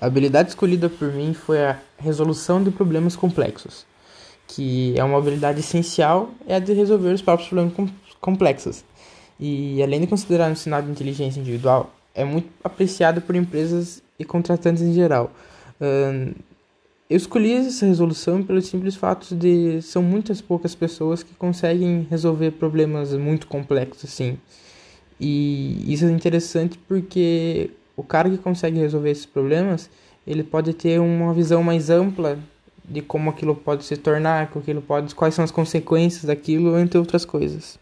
A habilidade escolhida por mim foi a resolução de problemas complexos, que é uma habilidade essencial é a de resolver os próprios problemas com complexos. E além de considerar um sinal de inteligência individual, é muito apreciado por empresas e contratantes em geral. Eu escolhi essa resolução pelo simples fato de são muitas poucas pessoas que conseguem resolver problemas muito complexos assim. E isso é interessante porque o cara que consegue resolver esses problemas, ele pode ter uma visão mais ampla de como aquilo pode se tornar, aquilo pode, quais são as consequências daquilo, entre outras coisas.